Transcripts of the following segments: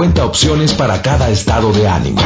Cuenta opciones para cada estado de ánimo.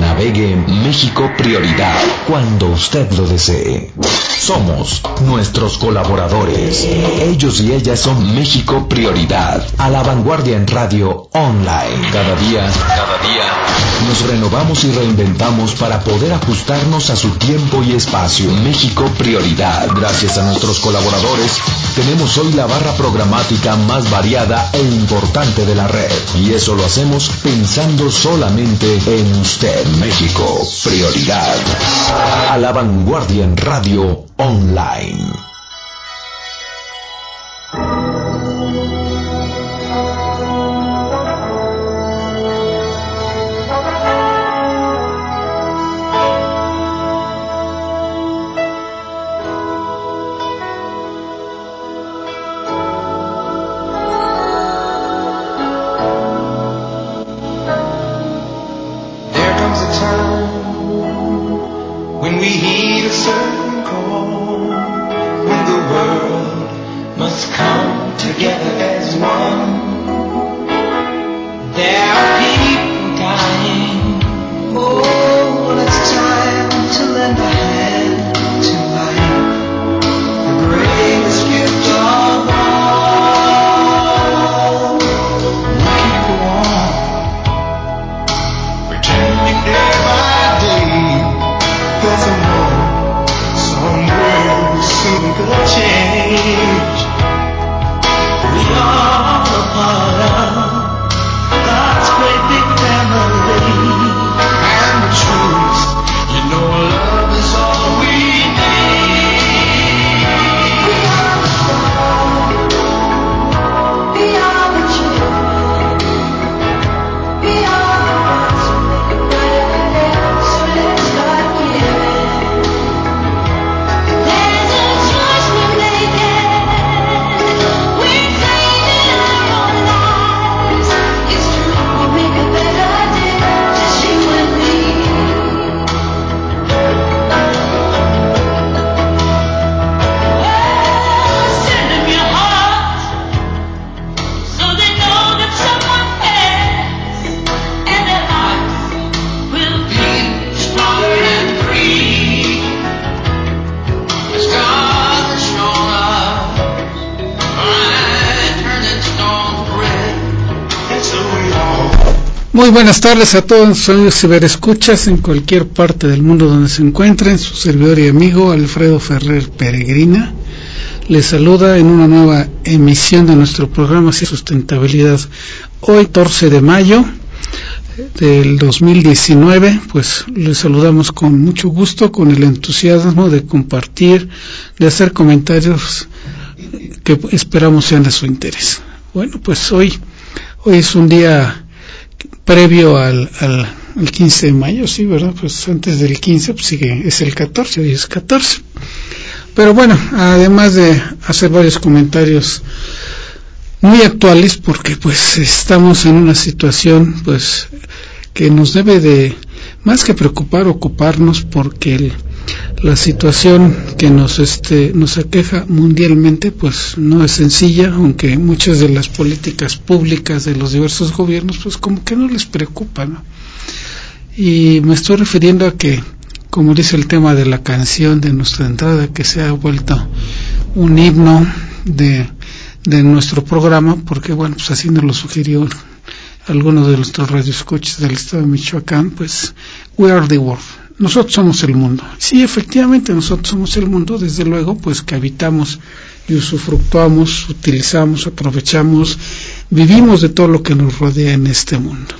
Navegue en México Prioridad cuando usted lo desee. Somos nuestros colaboradores. Ellos y ellas son México Prioridad. A la vanguardia en radio online. Cada día, cada día, nos renovamos y reinventamos para poder ajustarnos a su tiempo y espacio. México Prioridad. Gracias a nuestros colaboradores, tenemos hoy la barra programática más variada e importante de la red. Y eso lo hacemos pensando solamente en usted. México Prioridad. A la vanguardia en radio online. Buenas tardes a todos amigos ciberescuchas en cualquier parte del mundo donde se encuentren. Su servidor y amigo Alfredo Ferrer Peregrina les saluda en una nueva emisión de nuestro programa sustentabilidad. Hoy, 14 de mayo del 2019, pues les saludamos con mucho gusto, con el entusiasmo de compartir, de hacer comentarios que esperamos sean de su interés. Bueno, pues hoy, hoy es un día previo al, al, al 15 de mayo, sí, ¿verdad? Pues antes del 15, pues sigue, es el 14, hoy es 14. Pero bueno, además de hacer varios comentarios muy actuales, porque pues estamos en una situación, pues, que nos debe de, más que preocupar, ocuparnos, porque el, la situación que nos este nos aqueja mundialmente pues no es sencilla aunque muchas de las políticas públicas de los diversos gobiernos pues como que no les preocupa y me estoy refiriendo a que como dice el tema de la canción de nuestra entrada que se ha vuelto un himno de, de nuestro programa porque bueno pues así nos lo sugirió algunos de nuestros radioescuchas del estado de Michoacán pues we are the world nosotros somos el mundo. Sí, efectivamente, nosotros somos el mundo, desde luego, pues que habitamos y usufructuamos, utilizamos, aprovechamos, vivimos de todo lo que nos rodea en este mundo.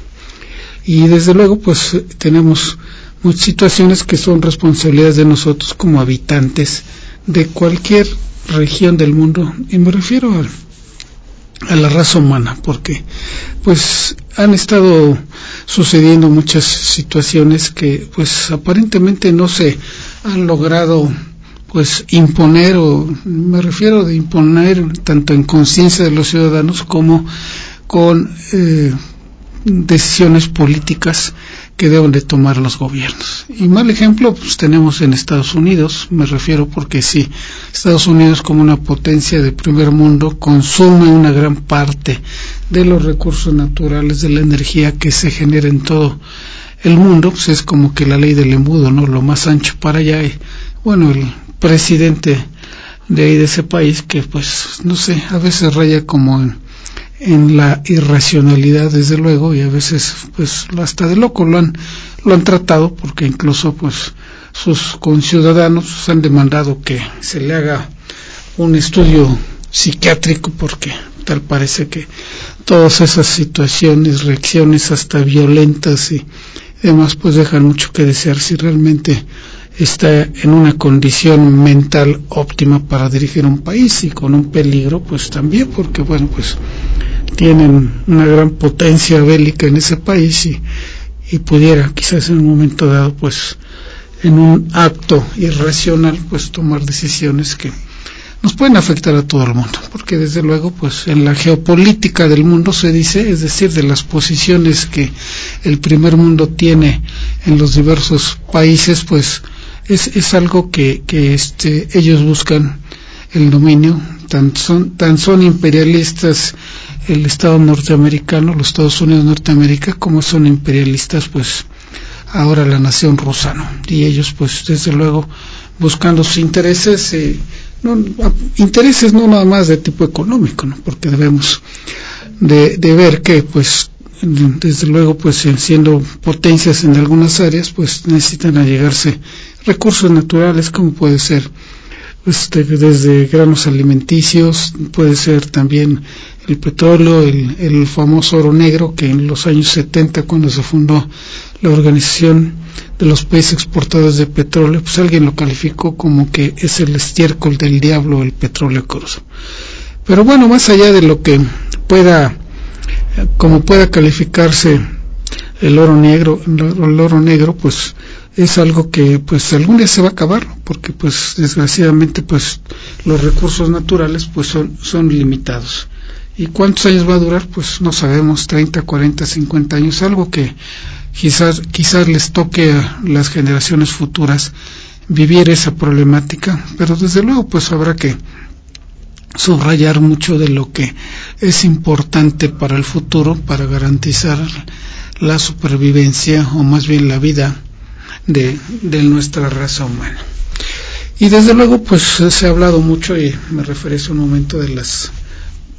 Y desde luego, pues tenemos muchas situaciones que son responsabilidades de nosotros como habitantes de cualquier región del mundo, y me refiero al, a la raza humana, porque pues han estado sucediendo muchas situaciones que pues aparentemente no se han logrado pues imponer o me refiero de imponer tanto en conciencia de los ciudadanos como con eh, decisiones políticas que deben de tomar los gobiernos. Y mal ejemplo pues tenemos en Estados Unidos, me refiero porque sí, Estados Unidos como una potencia de primer mundo consume una gran parte de los recursos naturales, de la energía que se genera en todo el mundo, pues es como que la ley del embudo, ¿no? Lo más ancho para allá. Y, bueno, el presidente de ahí de ese país que pues no sé, a veces raya como en en la irracionalidad desde luego y a veces pues hasta de loco lo han lo han tratado porque incluso pues sus conciudadanos han demandado que se le haga un estudio psiquiátrico porque tal parece que todas esas situaciones, reacciones hasta violentas y demás pues dejan mucho que desear si realmente está en una condición mental óptima para dirigir un país y con un peligro pues también porque bueno pues tienen una gran potencia bélica en ese país y, y pudiera quizás en un momento dado pues en un acto irracional pues tomar decisiones que nos pueden afectar a todo el mundo, porque desde luego pues en la geopolítica del mundo se dice, es decir, de las posiciones que el primer mundo tiene en los diversos países, pues es, es algo que, que este, ellos buscan el dominio, tan son, tan son imperialistas el Estado norteamericano, los Estados Unidos Norteamérica, como son imperialistas, pues ahora la nación rusa, ¿no? Y ellos, pues desde luego, buscando sus intereses, eh, no, intereses no nada más de tipo económico, ¿no? Porque debemos de, de ver que, pues, desde luego, pues siendo potencias en algunas áreas, pues necesitan allegarse recursos naturales, como puede ser este, desde granos alimenticios, puede ser también el petróleo, el, el, famoso oro negro, que en los años 70, cuando se fundó la Organización de los Países Exportadores de Petróleo, pues alguien lo calificó como que es el estiércol del diablo, el petróleo crudo. Pero bueno, más allá de lo que pueda, como pueda calificarse el oro negro, el oro negro, pues es algo que pues algún día se va a acabar porque pues desgraciadamente pues los recursos naturales pues son, son limitados. Y cuántos años va a durar pues no sabemos 30, 40, 50 años algo que quizás quizás les toque a las generaciones futuras vivir esa problemática. Pero desde luego pues habrá que subrayar mucho de lo que es importante para el futuro para garantizar la supervivencia o más bien la vida de, nuestra raza humana. Y desde luego, pues se ha hablado mucho, y me referí hace un momento, de las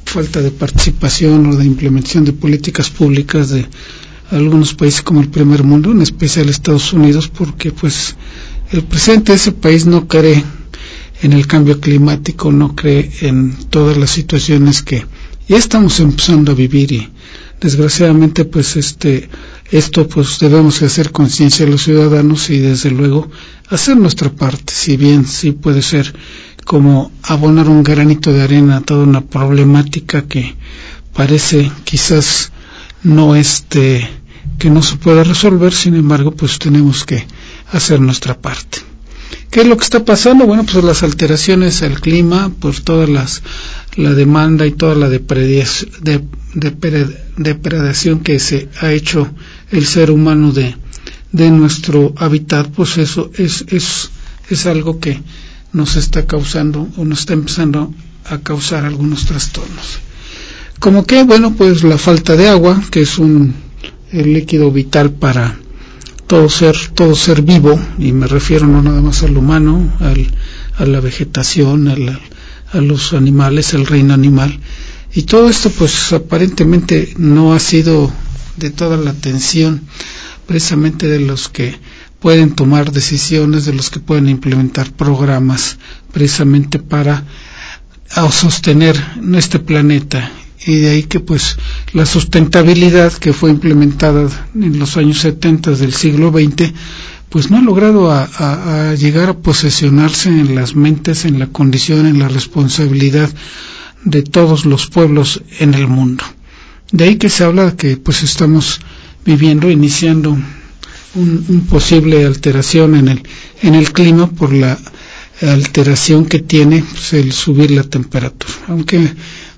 falta de participación o de implementación de políticas públicas de algunos países como el primer mundo, en especial Estados Unidos, porque pues el presidente de ese país no cree en el cambio climático, no cree en todas las situaciones que ya estamos empezando a vivir y desgraciadamente pues este esto pues debemos hacer conciencia a los ciudadanos y desde luego hacer nuestra parte si bien sí puede ser como abonar un granito de arena a toda una problemática que parece quizás no este que no se pueda resolver sin embargo pues tenemos que hacer nuestra parte ¿Qué es lo que está pasando? Bueno, pues las alteraciones al clima, por todas las la demanda y toda la depredación, de, de, depredación que se ha hecho el ser humano de, de nuestro hábitat, pues eso es, es, es algo que nos está causando o nos está empezando a causar algunos trastornos. Como que, bueno, pues la falta de agua, que es un el líquido vital para todo ser, todo ser vivo, y me refiero no nada más al humano, al, a la vegetación, al, a los animales, el reino animal. Y todo esto pues aparentemente no ha sido de toda la atención precisamente de los que pueden tomar decisiones, de los que pueden implementar programas precisamente para sostener este planeta y de ahí que pues la sustentabilidad que fue implementada en los años 70 del siglo XX pues no ha logrado a, llegar a posesionarse en las mentes, en la condición, en la responsabilidad de todos los pueblos en el mundo. De ahí que se habla que pues estamos viviendo, iniciando un, un posible alteración en el, en el clima por la alteración que tiene pues, el subir la temperatura. Aunque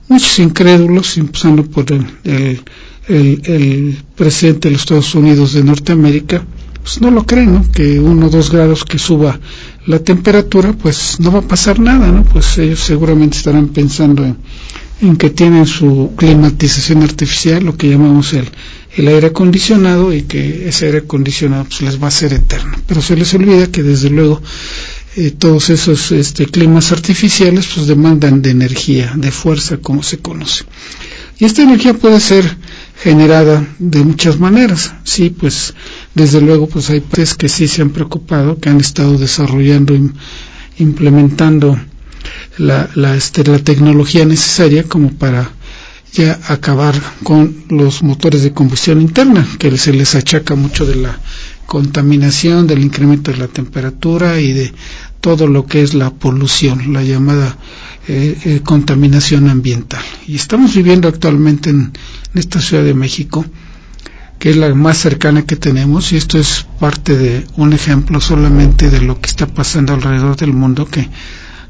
muchos incrédulos, empezando por el, el, el, el presidente de los Estados Unidos de Norteamérica, pues no lo creen, ¿no? Que uno o dos grados que suba la temperatura, pues no va a pasar nada, ¿no? Pues ellos seguramente estarán pensando en, en que tienen su climatización artificial, lo que llamamos el, el aire acondicionado, y que ese aire acondicionado pues, les va a ser eterno. Pero se les olvida que desde luego eh, todos esos este, climas artificiales pues demandan de energía, de fuerza, como se conoce. Y esta energía puede ser generada de muchas maneras. Sí, pues desde luego pues hay países que sí se han preocupado, que han estado desarrollando, im, implementando la, la, este, la tecnología necesaria como para ya acabar con los motores de combustión interna, que se les achaca mucho de la contaminación, del incremento de la temperatura y de todo lo que es la polución, la llamada eh, eh, contaminación ambiental. Y estamos viviendo actualmente en, en, esta Ciudad de México, que es la más cercana que tenemos, y esto es parte de un ejemplo solamente de lo que está pasando alrededor del mundo, que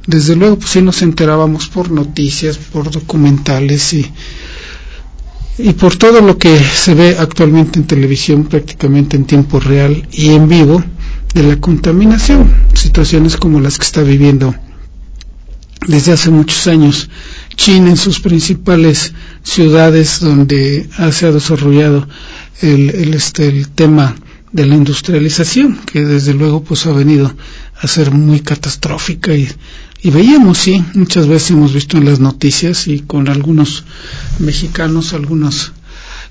desde luego pues sí nos enterábamos por noticias, por documentales y y por todo lo que se ve actualmente en televisión prácticamente en tiempo real y en vivo de la contaminación, situaciones como las que está viviendo desde hace muchos años China en sus principales ciudades donde se ha desarrollado el, el, este, el tema de la industrialización que desde luego pues ha venido a ser muy catastrófica y y veíamos, sí, muchas veces hemos visto en las noticias y con algunos mexicanos, algunos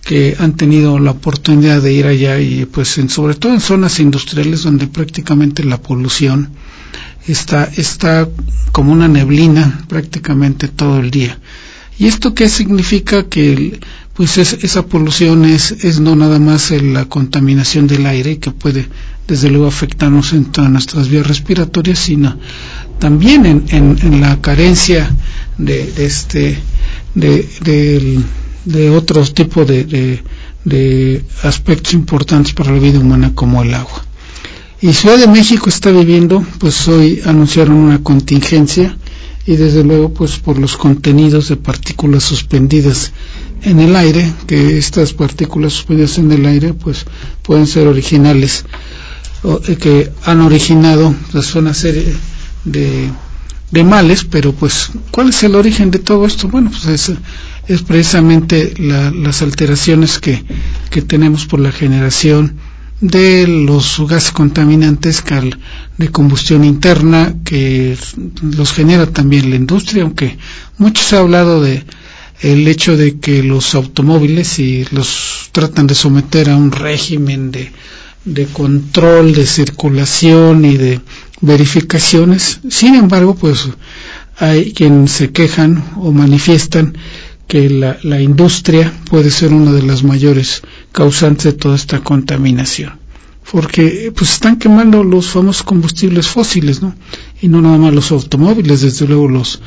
que han tenido la oportunidad de ir allá y pues en, sobre todo en zonas industriales donde prácticamente la polución está, está como una neblina prácticamente todo el día. ¿Y esto qué significa? Que pues es, esa polución es, es no nada más la contaminación del aire que puede desde luego afectarnos en todas nuestras vías respiratorias, sino también en, en, en la carencia de, de este de, de, de otros tipos de, aspectos importantes para la vida humana como el agua. Y Ciudad de México está viviendo, pues hoy anunciaron una contingencia y desde luego pues por los contenidos de partículas suspendidas en el aire, que estas partículas suspendidas en el aire pues pueden ser originales o, eh, que han originado pues, una serie de, de males, pero pues, ¿cuál es el origen de todo esto? Bueno, pues es, precisamente la, las alteraciones que, que tenemos por la generación de los gases contaminantes de combustión interna que los genera también la industria, aunque muchos ha hablado de el hecho de que los automóviles y los tratan de someter a un régimen de, de control de circulación y de verificaciones. Sin embargo, pues hay quien se quejan o manifiestan que la, la, industria puede ser una de las mayores causantes de toda esta contaminación. Porque pues están quemando los famosos combustibles fósiles, ¿no? Y no nada más los automóviles, desde luego los,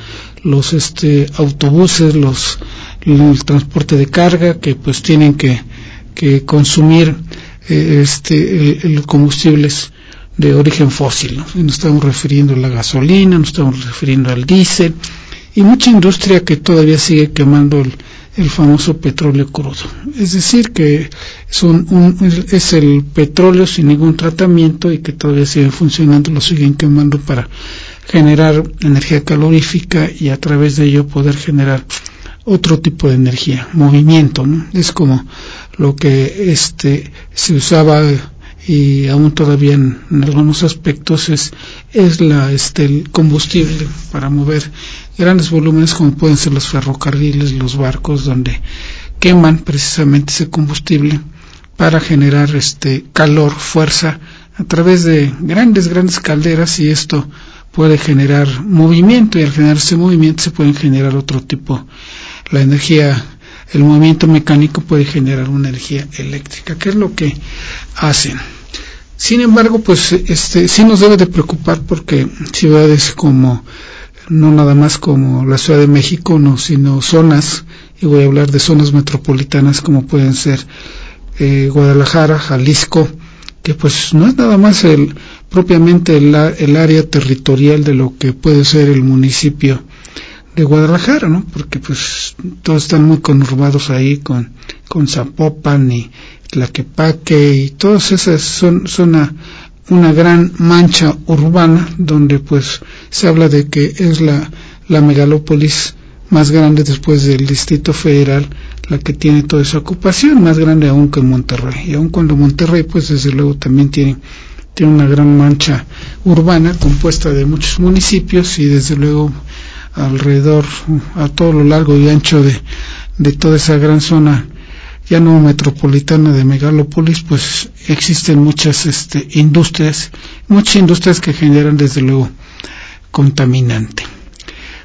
los este, autobuses, los, el transporte de carga que pues tienen que, que consumir eh, este, el, el combustibles de origen fósil. ¿no? Nos estamos refiriendo a la gasolina, nos estamos refiriendo al diésel y mucha industria que todavía sigue quemando el, el famoso petróleo crudo. Es decir, que son un, es el petróleo sin ningún tratamiento y que todavía sigue funcionando, lo siguen quemando para generar energía calorífica y a través de ello poder generar otro tipo de energía, movimiento, ¿no? Es como lo que este se usaba y aún todavía en, algunos aspectos es, es la, este, el combustible para mover grandes volúmenes como pueden ser los ferrocarriles, los barcos, donde queman precisamente ese combustible para generar este calor, fuerza a través de grandes, grandes calderas y esto puede generar movimiento y al generar ese movimiento se pueden generar otro tipo, la energía el movimiento mecánico puede generar una energía eléctrica, que es lo que hacen. Sin embargo, pues este sí nos debe de preocupar porque ciudades como no nada más como la Ciudad de México, no, sino zonas, y voy a hablar de zonas metropolitanas como pueden ser eh, Guadalajara, Jalisco, que pues no es nada más el propiamente el, el, área territorial de lo que puede ser el municipio de Guadalajara, ¿no? Porque pues todos están muy conurbados ahí con, con Zapopan y Tlaquepaque y todas esas son, son una, una gran mancha urbana donde pues se habla de que es la, la megalópolis más grande después del Distrito Federal la que tiene toda esa ocupación, más grande aún que Monterrey. Y aun cuando Monterrey, pues desde luego también tiene, tiene una gran mancha urbana compuesta de muchos municipios y desde luego alrededor, a todo lo largo y ancho de, de toda esa gran zona ya no metropolitana de megalópolis, pues existen muchas este, industrias, muchas industrias que generan desde luego contaminante.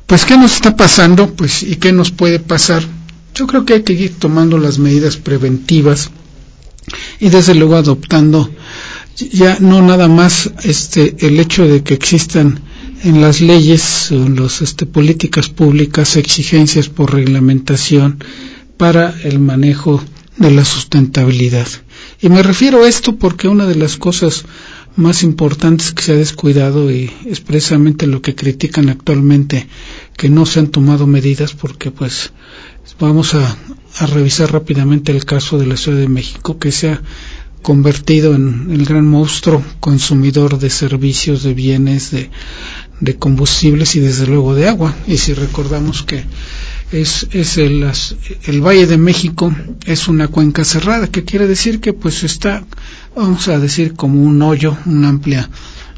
Pues, ¿qué nos está pasando? Pues, ¿y qué nos puede pasar? Yo creo que hay que ir tomando las medidas preventivas y desde luego adoptando ya no nada más este el hecho de que existan en las leyes en las este, políticas públicas exigencias por reglamentación para el manejo de la sustentabilidad. Y me refiero a esto porque una de las cosas más importantes que se ha descuidado y es precisamente lo que critican actualmente que no se han tomado medidas porque pues vamos a, revisar rápidamente el caso de la Ciudad de México que se ha convertido en el gran monstruo consumidor de servicios, de bienes, de combustibles y desde luego de agua. Y si recordamos que es, es el, el, Valle de México es una cuenca cerrada, que quiere decir que pues está, vamos a decir, como un hoyo, una amplia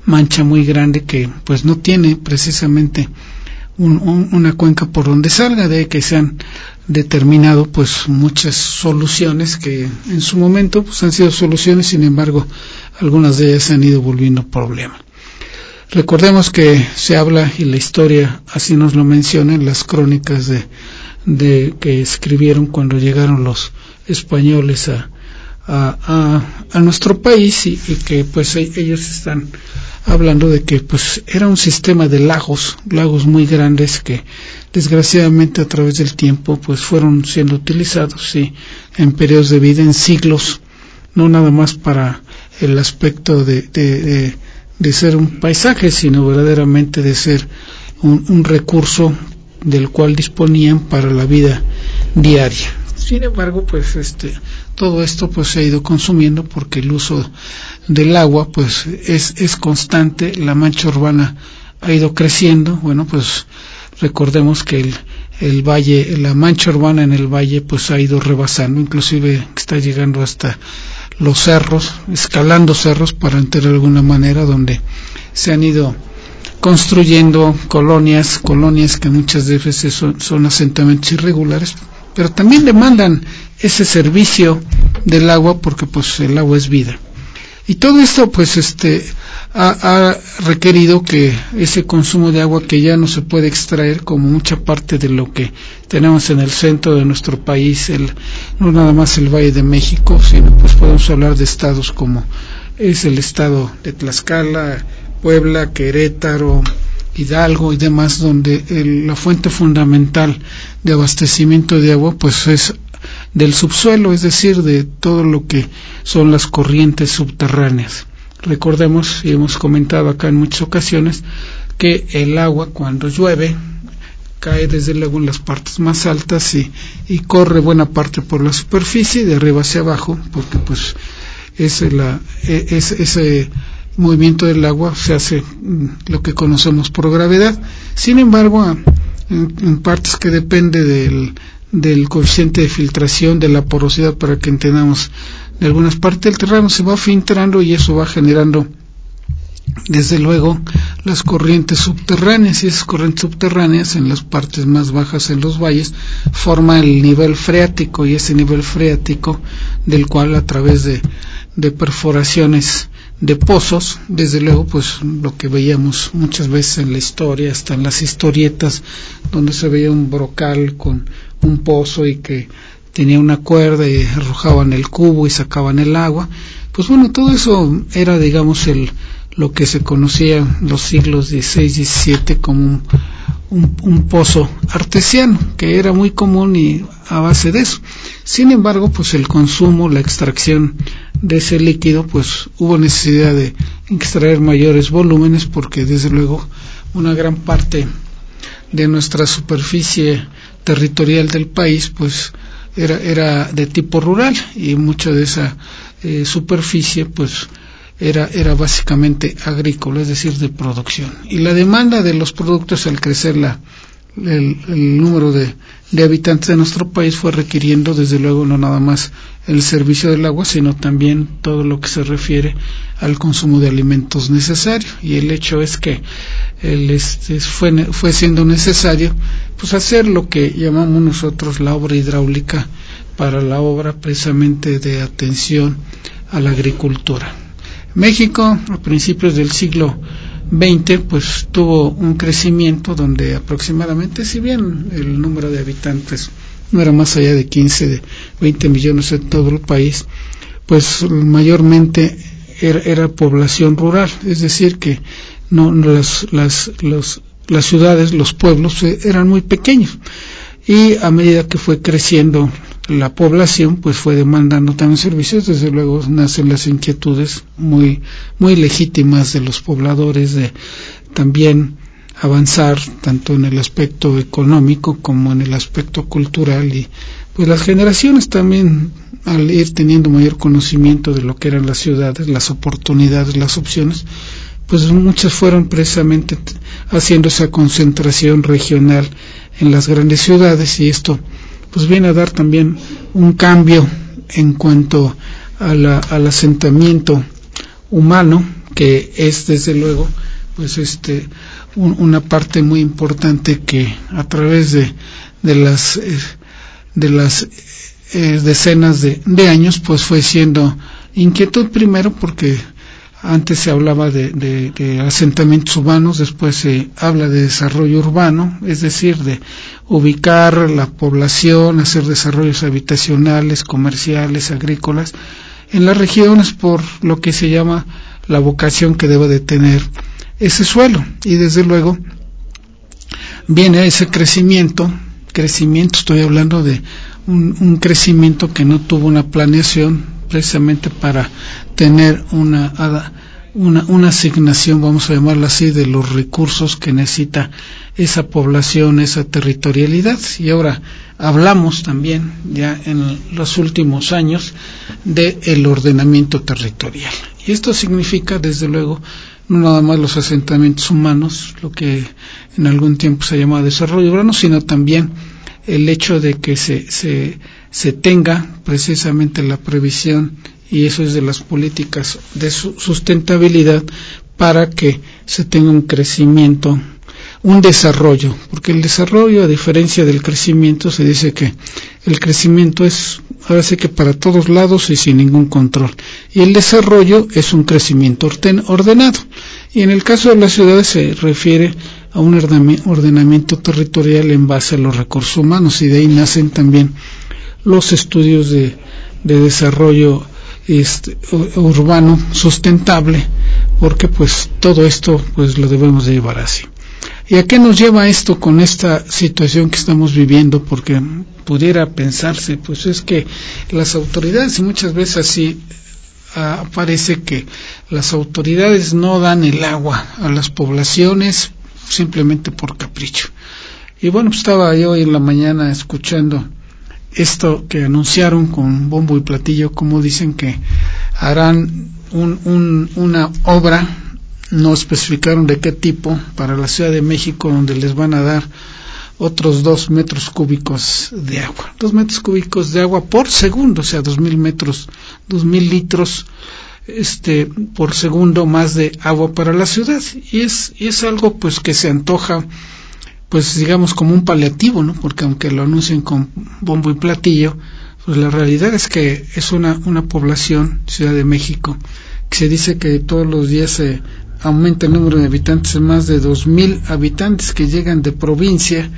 mancha muy grande que pues no tiene precisamente un, un, una cuenca por donde salga, de que se han determinado pues muchas soluciones que en su momento pues han sido soluciones, sin embargo algunas de ellas se han ido volviendo problemas. Recordemos que se habla y la historia así nos lo menciona en las crónicas de, de que escribieron cuando llegaron los españoles a, a, a, nuestro país y, y, que pues e, ellos están hablando de que pues era un sistema de lagos, lagos muy grandes que desgraciadamente a través del tiempo pues fueron siendo utilizados sí, en periodos de vida, en siglos, no nada más para el aspecto de, de, de ser un paisaje, sino verdaderamente de ser un, recurso del cual disponían para la vida diaria. Sin embargo, pues este todo esto pues se ha ido consumiendo porque el uso del agua pues es, es constante, la mancha urbana ha ido creciendo, bueno pues recordemos que el, el valle, la mancha urbana en el valle pues ha ido rebasando, inclusive está llegando hasta los cerros, escalando cerros para entrar de alguna manera donde se han ido construyendo colonias, colonias que muchas veces son, son asentamientos irregulares, pero también demandan ese servicio del agua porque pues el agua es vida. Y todo esto pues este ha, requerido que ese consumo de agua que ya no se puede extraer como mucha parte de lo que tenemos en el centro de nuestro país, el, no nada más el Valle de México, sino pues podemos hablar de estados como es el estado de Tlaxcala, Puebla, Querétaro, Hidalgo y demás, donde el, la fuente fundamental de abastecimiento de agua pues es del subsuelo, es decir, de todo lo que son las corrientes subterráneas. Recordemos, y hemos comentado acá en muchas ocasiones, que el agua cuando llueve cae desde luego en las partes más altas y, y corre buena parte por la superficie, de arriba hacia abajo, porque pues es la, es, ese movimiento del agua se hace mm, lo que conocemos por gravedad. Sin embargo, en, en partes que depende del, del coeficiente de filtración, de la porosidad, para que entendamos, de algunas partes del terreno se va filtrando y eso va generando, desde luego, las corrientes subterráneas. Y esas corrientes subterráneas en las partes más bajas en los valles forma el nivel freático. Y ese nivel freático del cual a través de perforaciones de pozos, desde luego pues lo que veíamos muchas veces en la historia, hasta en las historietas donde se veía un brocal con un pozo y que tenía una cuerda y arrojaban el cubo y sacaban el agua, pues bueno, todo eso era digamos el lo que se conocía en los siglos XVI y XVII como un, pozo artesiano, que era muy común y a base de eso. Sin embargo, pues el consumo, la extracción de ese líquido, pues hubo necesidad de extraer mayores volúmenes porque desde luego una gran parte de nuestra superficie territorial del país, pues era, era de tipo rural y mucha de esa eh, superficie, pues era, era básicamente agrícola, es decir, de producción. Y la demanda de los productos al crecer la, el, número de, de, habitantes de nuestro país fue requiriendo, desde luego, no nada más el servicio del agua, sino también todo lo que se refiere al consumo de alimentos necesario. Y el hecho es que el, este, fue, fue siendo necesario pues hacer lo que llamamos nosotros la obra hidráulica para la obra precisamente de atención a la agricultura. México, a principios del siglo XX, pues tuvo un crecimiento donde aproximadamente, si bien el número de habitantes no era más allá de 15, de 20 millones en todo el país, pues mayormente era, era población rural, es decir, que no, no las, las, los, las ciudades, los pueblos eh, eran muy pequeños. Y a medida que fue creciendo la población pues fue demandando también servicios. Desde luego nacen las inquietudes muy muy legítimas de los pobladores de también avanzar tanto en el aspecto económico como en el aspecto cultural. Y pues las generaciones también al ir teniendo mayor conocimiento de lo que eran las ciudades, las oportunidades, las opciones, pues muchas fueron precisamente haciendo esa concentración regional en las grandes ciudades. Y esto pues viene a dar también un cambio en cuanto a la, al asentamiento humano que es desde luego pues este un, una parte muy importante que a través de, de las eh, de las eh, decenas de, años pues fue siendo inquietud primero porque antes se hablaba de, de, asentamientos urbanos, después se habla de desarrollo urbano, es decir, de ubicar la población, hacer desarrollos habitacionales, comerciales, agrícolas, en las regiones por lo que se llama la vocación que debe de tener ese suelo. Y desde luego viene ese crecimiento, crecimiento, estoy hablando de un, un crecimiento que no tuvo una planeación precisamente para tener una, una, una asignación, vamos a llamarla así, de los recursos que necesita esa población, esa territorialidad. Y ahora hablamos también, ya en los últimos años, de el ordenamiento territorial. Y esto significa, desde luego, no nada más los asentamientos humanos, lo que en algún tiempo se llamaba desarrollo urbano, sino también el hecho de que se, se tenga precisamente la previsión y eso es de las políticas de su sustentabilidad para que se tenga un crecimiento, un desarrollo, porque el desarrollo, a diferencia del crecimiento, se dice que el crecimiento es, ahora sí que para todos lados y sin ningún control, y el desarrollo es un crecimiento ordenado. Y en el caso de las ciudades se refiere a un ordenamiento territorial en base a los recursos humanos y de ahí nacen también los estudios de, de desarrollo este, urbano sustentable porque pues todo esto pues lo debemos de llevar así. Y a qué nos lleva esto con esta situación que estamos viviendo porque pudiera pensarse pues es que las autoridades y muchas veces así uh, parece que las autoridades no dan el agua a las poblaciones simplemente por capricho. Y bueno pues estaba yo hoy en la mañana escuchando esto que anunciaron con bombo y platillo, como dicen que harán un, un, una obra, no especificaron de qué tipo, para la Ciudad de México, donde les van a dar otros dos metros cúbicos de agua. Dos metros cúbicos de agua por segundo, o sea, dos mil metros, dos mil litros este por segundo más de agua para la ciudad y es y es algo pues que se antoja pues digamos como un paliativo, ¿no? Porque aunque lo anuncien con bombo y platillo, pues la realidad es que es una, una población, Ciudad de México, que se dice que todos los días se aumenta el número de habitantes más de dos mil habitantes que llegan de provincia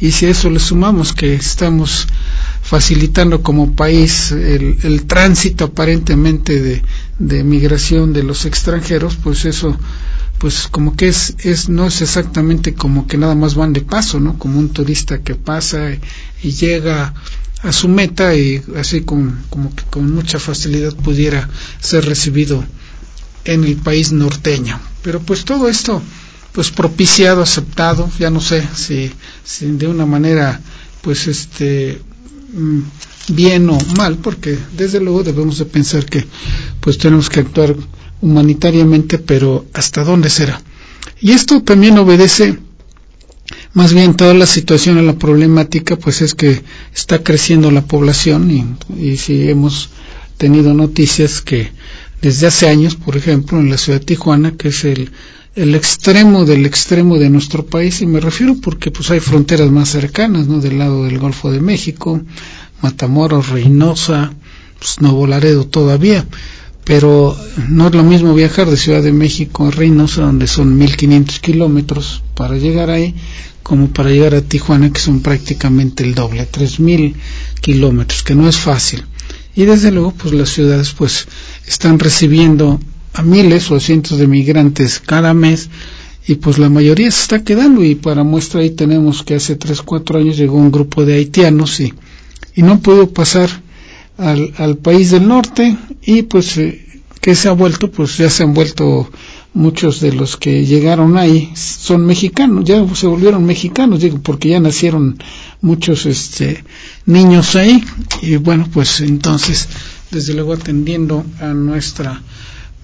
y si a eso le sumamos que estamos facilitando como país el, el tránsito aparentemente de, de migración de los extranjeros, pues eso pues como que es, es no es exactamente como que nada más van de paso, ¿no? Como un turista que pasa y, llega a su meta y así con, como que con mucha facilidad pudiera ser recibido en el país norteño. Pero pues todo esto pues propiciado, aceptado, ya no sé si, si de una manera pues este mm, bien o mal, porque desde luego debemos de pensar que pues tenemos que actuar humanitariamente, pero ¿hasta dónde será? Y esto también obedece más bien toda la situación a la problemática, pues es que está creciendo la población y, y si hemos tenido noticias que desde hace años, por ejemplo, en la ciudad de Tijuana, que es el, el extremo del extremo de nuestro país, y me refiero porque pues hay fronteras más cercanas, ¿no? Del lado del Golfo de México, Matamoros, Reynosa, pues Nuevo Laredo todavía, pero no es lo mismo viajar de Ciudad de México a Reynosa, donde son 1500 kilómetros para llegar ahí, como para llegar a Tijuana, que son prácticamente el doble, 3000 kilómetros, que no es fácil. Y desde luego, pues las ciudades pues están recibiendo a miles o a cientos de migrantes cada mes y pues la mayoría se está quedando y para muestra ahí tenemos que hace tres, cuatro años llegó un grupo de haitianos y y no pudo pasar al, al país del norte y pues eh, que se ha vuelto pues ya se han vuelto muchos de los que llegaron ahí son mexicanos ya se volvieron mexicanos digo porque ya nacieron muchos este niños ahí. Y bueno pues entonces desde luego atendiendo a nuestra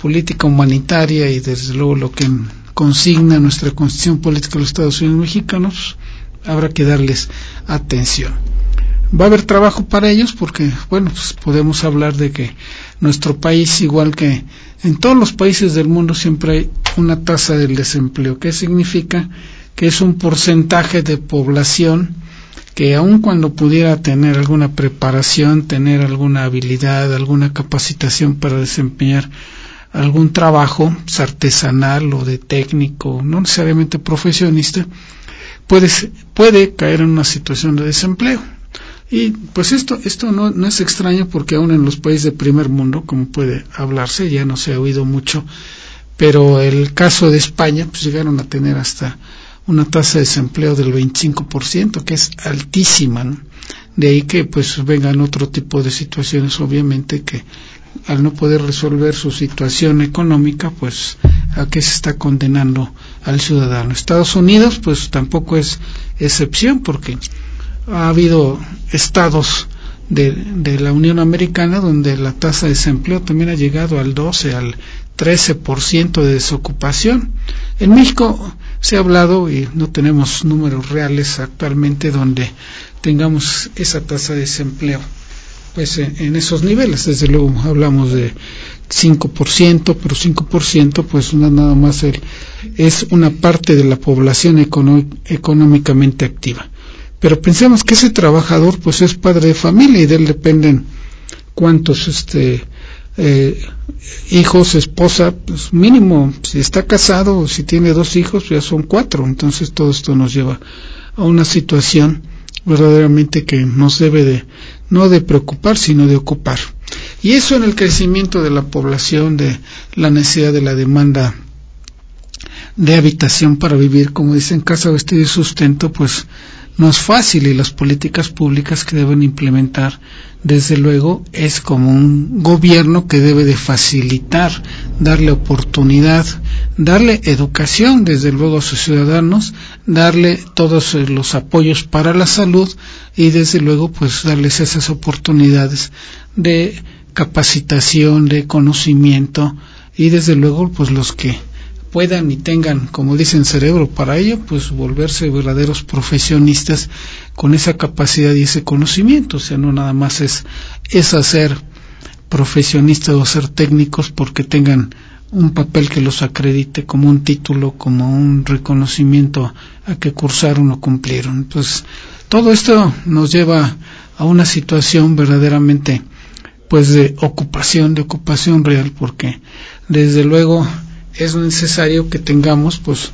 política humanitaria y desde luego lo que consigna nuestra constitución política de los Estados Unidos mexicanos habrá que darles atención va a haber trabajo para ellos porque, bueno, pues podemos hablar de que nuestro país, igual que en todos los países del mundo, siempre hay una tasa del desempleo. ¿Qué significa? Que es un porcentaje de población que aun cuando pudiera tener alguna preparación, tener alguna habilidad, alguna capacitación para desempeñar algún trabajo pues, artesanal o de técnico, no necesariamente profesionista, puede, puede caer en una situación de desempleo. Y pues esto, esto no, no es extraño porque aún en los países de primer mundo, como puede hablarse, ya no se ha oído mucho, pero el caso de España, pues llegaron a tener hasta una tasa de desempleo del 25%, que es altísima, ¿no? De ahí que pues vengan otro tipo de situaciones, obviamente, que al no poder resolver su situación económica, pues a qué se está condenando al ciudadano. Estados Unidos, pues tampoco es excepción, porque ha habido estados de, de, la Unión Americana donde la tasa de desempleo también ha llegado al 12, al 13% de desocupación. En México se ha hablado, y no tenemos números reales actualmente, donde tengamos esa tasa de desempleo pues en, esos niveles. Desde luego hablamos de 5%, pero 5% pues nada más el, es una parte de la población económicamente activa pero pensemos que ese trabajador pues es padre de familia y de él dependen cuántos este eh, hijos, esposa, pues mínimo, si está casado o si tiene dos hijos, ya son cuatro. Entonces todo esto nos lleva a una situación verdaderamente que nos debe de, no de preocupar, sino de ocupar. Y eso en el crecimiento de la población, de la necesidad de la demanda de habitación para vivir, como dicen, casa, vestido y sustento, pues no es fácil y las políticas públicas que deben implementar, desde luego, es como un gobierno que debe de facilitar, darle oportunidad, darle educación, desde luego, a sus ciudadanos, darle todos los apoyos para la salud y, desde luego, pues darles esas oportunidades de capacitación, de conocimiento y, desde luego, pues los que puedan y tengan, como dicen, cerebro para ello, pues volverse verdaderos profesionistas con esa capacidad y ese conocimiento. O sea, no nada más es, es hacer profesionistas o ser técnicos porque tengan un papel que los acredite como un título, como un reconocimiento a que cursaron o cumplieron. Entonces, todo esto nos lleva a una situación verdaderamente pues de ocupación, de ocupación real, porque desde luego es necesario que tengamos pues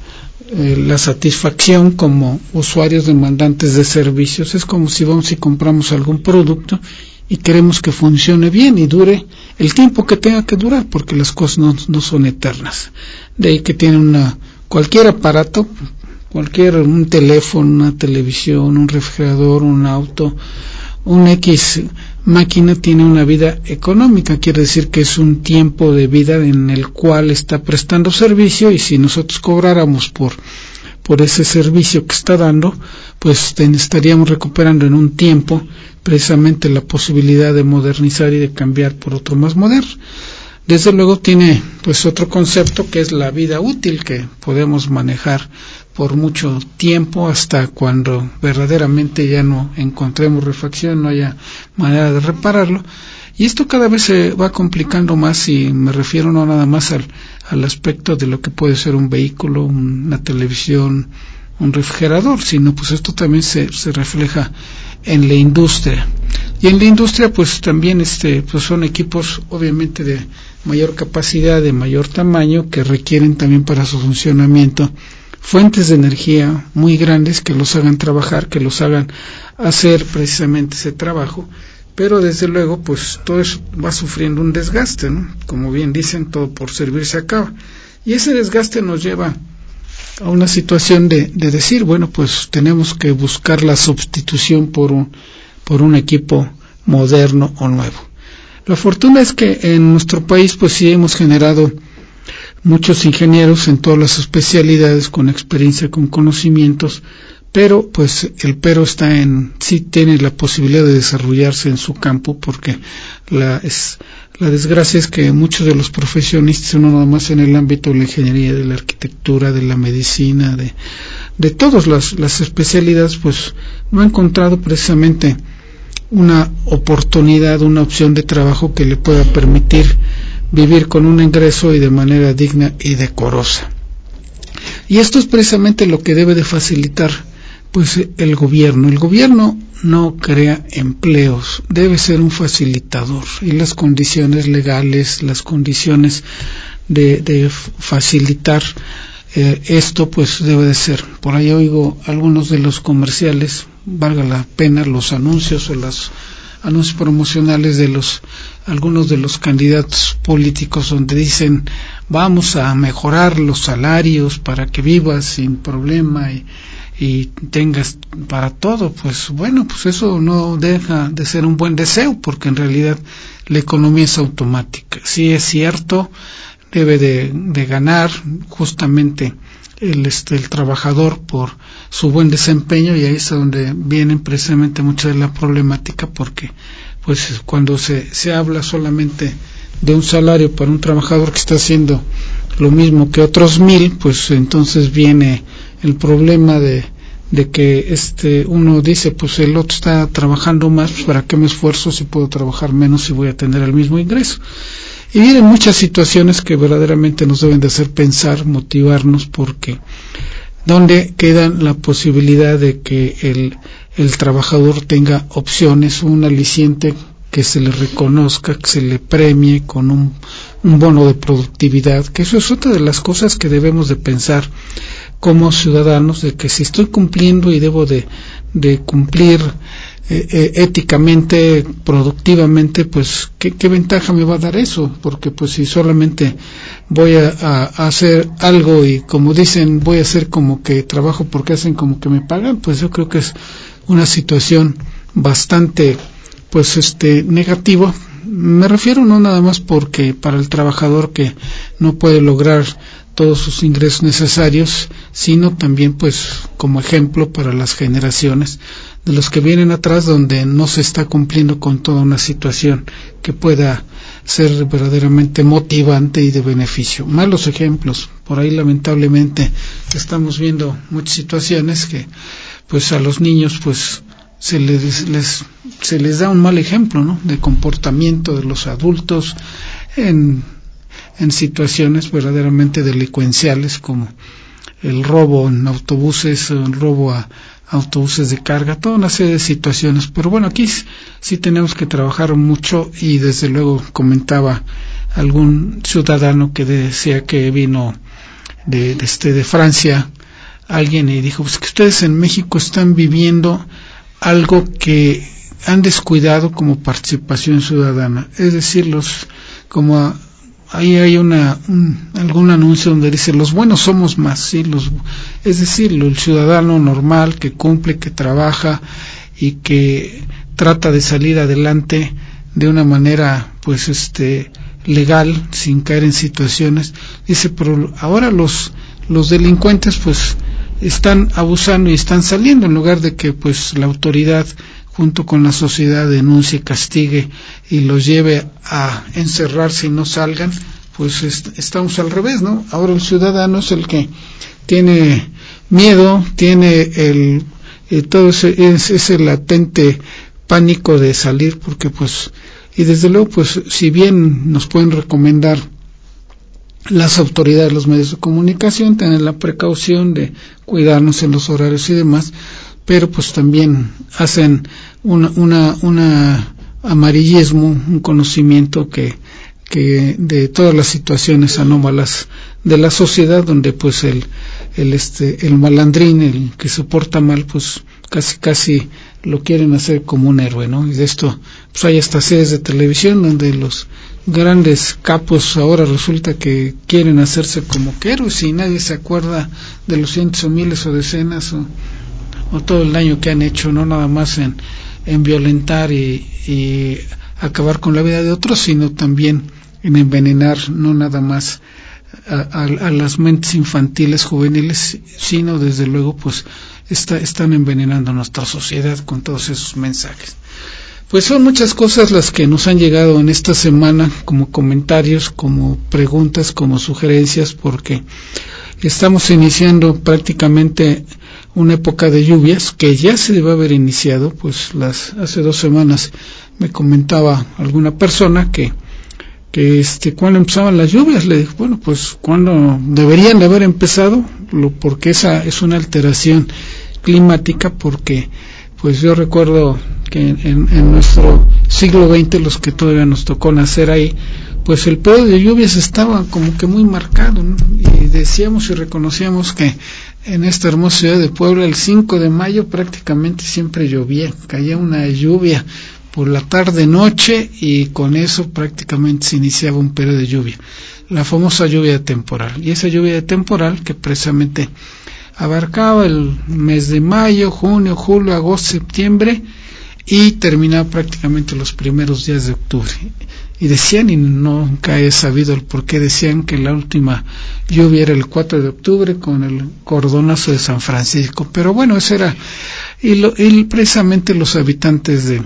eh, la satisfacción como usuarios demandantes de servicios es como si vamos y compramos algún producto y queremos que funcione bien y dure el tiempo que tenga que durar, porque las cosas no, no son eternas. De ahí que tiene una cualquier aparato, cualquier un teléfono, una televisión, un refrigerador, un auto, un X máquina tiene una vida económica, quiere decir que es un tiempo de vida en el cual está prestando servicio y si nosotros cobráramos por por ese servicio que está dando, pues estaríamos recuperando en un tiempo precisamente la posibilidad de modernizar y de cambiar por otro más moderno. Desde luego tiene pues otro concepto que es la vida útil que podemos manejar por mucho tiempo hasta cuando verdaderamente ya no encontremos refacción, no haya manera de repararlo. Y esto cada vez se va complicando más y me refiero no nada más al, al aspecto de lo que puede ser un vehículo, una televisión, un refrigerador, sino pues esto también se, se refleja en la industria. Y en la industria pues también este pues son equipos obviamente de mayor capacidad, de mayor tamaño que requieren también para su funcionamiento fuentes de energía muy grandes que los hagan trabajar, que los hagan hacer precisamente ese trabajo, pero desde luego pues todo eso va sufriendo un desgaste, ¿no? Como bien dicen, todo por servir se acaba. Y ese desgaste nos lleva a una situación de, de decir, bueno, pues tenemos que buscar la sustitución por un, por un equipo moderno o nuevo. La fortuna es que en nuestro país pues sí hemos generado muchos ingenieros en todas las especialidades con experiencia, con conocimientos, pero pues el pero está en sí tiene la posibilidad de desarrollarse en su campo porque la es la desgracia es que muchos de los profesionistas no nada más en el ámbito de la ingeniería, de la arquitectura, de la medicina, de de todas las, las especialidades pues no ha encontrado precisamente una oportunidad, una opción de trabajo que le pueda permitir vivir con un ingreso y de manera digna y decorosa. Y esto es precisamente lo que debe de facilitar pues el gobierno. El gobierno no crea empleos, debe ser un facilitador y las condiciones legales, las condiciones de, facilitar eh, esto pues debe de ser. Por ahí oigo algunos de los comerciales, valga la pena, los anuncios o los anuncios promocionales de los algunos de los candidatos políticos donde dicen vamos a mejorar los salarios para que vivas sin problema y, tengas para todo, pues bueno, pues eso no deja de ser un buen deseo porque en realidad la economía es automática. Sí es cierto, debe de, de ganar justamente el, este, el trabajador por su buen desempeño y ahí es donde viene precisamente mucha de la problemática porque pues cuando se, se habla solamente de un salario para un trabajador que está haciendo lo mismo que otros mil, pues entonces viene el problema de, de que este uno dice pues el otro está trabajando más, pues para qué me esfuerzo si puedo trabajar menos y voy a tener el mismo ingreso. Y vienen muchas situaciones que verdaderamente nos deben de hacer pensar, motivarnos, porque donde queda la posibilidad de que el, el trabajador tenga opciones, un aliciente que se le reconozca, que se le premie con un, un bono de productividad, que eso es otra de las cosas que debemos de pensar como ciudadanos, de que si estoy cumpliendo y debo de, cumplir eh, eh, éticamente, productivamente, pues ¿qué, ¿qué, ventaja me va a dar eso, porque pues si solamente voy a, a, a, hacer algo y como dicen voy a hacer como que trabajo porque hacen como que me pagan, pues yo creo que es una situación bastante pues este negativa. Me refiero no nada más porque para el trabajador que no puede lograr todos sus ingresos necesarios, sino también pues como ejemplo para las generaciones de los que vienen atrás donde no se está cumpliendo con toda una situación que pueda ser verdaderamente motivante y de beneficio. Malos ejemplos, por ahí lamentablemente estamos viendo muchas situaciones que pues a los niños pues se les, se les da un mal ejemplo ¿no? de comportamiento de los adultos en en situaciones verdaderamente delincuenciales como el robo en autobuses, el robo a autobuses de carga, toda una serie de situaciones. Pero bueno, aquí sí tenemos que trabajar mucho y desde luego comentaba algún ciudadano que decía que vino de, de, este, de Francia, alguien y dijo, pues que ustedes en México están viviendo algo que han descuidado como participación ciudadana. Es decir, los como ahí hay una un, algún anuncio donde dice los buenos somos más, sí, los es decir, el ciudadano normal que cumple, que trabaja y que trata de salir adelante de una manera pues este legal sin caer en situaciones. Dice pero ahora los los delincuentes pues están abusando y están saliendo en lugar de que pues la autoridad junto con la sociedad denuncie, castigue y los lleve a encerrarse y no salgan, pues est estamos al revés, ¿no? Ahora el ciudadano es el que tiene miedo, tiene el eh, todo ese, es, ese latente pánico de salir porque pues y desde luego pues si bien nos pueden recomendar las autoridades, los medios de comunicación, tener la precaución de cuidarnos en los horarios y demás, pero pues también hacen una, una, una amarillismo, un conocimiento que, que de todas las situaciones anómalas de la sociedad donde pues el, el este el malandrín el que se porta mal pues casi casi lo quieren hacer como un héroe no y de esto pues hay estas series de televisión donde los grandes capos ahora resulta que quieren hacerse como que héroes y nadie se acuerda de los cientos o miles o decenas o, todo el daño que han hecho no nada más en, en violentar y, y acabar con la vida de otros sino también en envenenar no nada más a, a, a, las mentes infantiles, juveniles, sino desde luego pues está, están envenenando nuestra sociedad con todos esos mensajes. Pues son muchas cosas las que nos han llegado en esta semana como comentarios, como preguntas, como sugerencias, porque estamos iniciando prácticamente una época de lluvias que ya se debe haber iniciado, pues las hace dos semanas me comentaba alguna persona que que este cuando empezaban las lluvias le dije bueno pues cuando deberían de haber empezado lo, porque esa es una alteración climática porque pues yo recuerdo que en, en, nuestro siglo XX los que todavía nos tocó nacer ahí pues el periodo de lluvias estaba como que muy marcado ¿no? y decíamos y reconocíamos que en esta hermosa ciudad de Puebla el 5 de mayo prácticamente siempre llovía caía una lluvia por la tarde noche y con eso prácticamente se iniciaba un periodo de lluvia, la famosa lluvia temporal. Y esa lluvia temporal que precisamente abarcaba el mes de mayo, junio, julio, agosto, septiembre y terminaba prácticamente los primeros días de octubre. Y decían, y nunca he sabido el por qué, decían que la última lluvia era el 4 de octubre con el cordonazo de San Francisco. Pero bueno, eso era, y, lo, precisamente los habitantes de,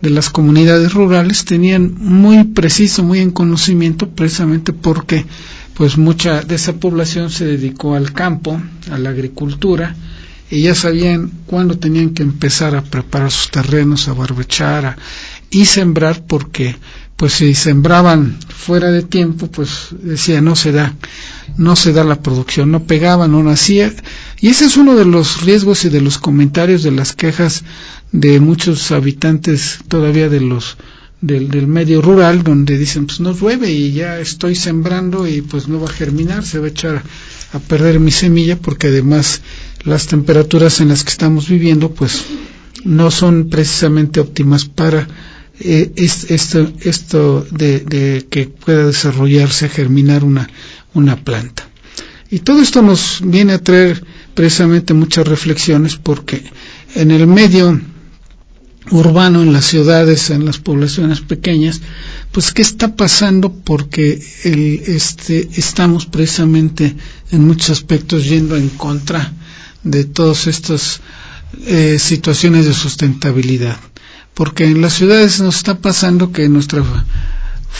de las comunidades rurales tenían muy preciso, muy en conocimiento, precisamente porque pues mucha de esa población se dedicó al campo, a la agricultura, y ya sabían cuándo tenían que empezar a preparar sus terrenos, a barbechar y sembrar, porque pues si sembraban fuera de tiempo, pues decía no se da, no se da la producción, no pegaba, no nacía, y ese es uno de los riesgos y de los comentarios de las quejas de muchos habitantes todavía de los del, del, medio rural donde dicen pues no llueve y ya estoy sembrando y pues no va a germinar se va a echar a perder mi semilla porque además las temperaturas en las que estamos viviendo pues no son precisamente óptimas para eh, es, esto de que pueda desarrollarse germinar una una planta y todo esto nos viene a traer precisamente muchas reflexiones porque en el medio urbano en las ciudades, en las poblaciones pequeñas, pues qué está pasando porque el, este, estamos precisamente en muchos aspectos yendo en contra de todas estas eh, situaciones de sustentabilidad. Porque en las ciudades nos está pasando que nuestra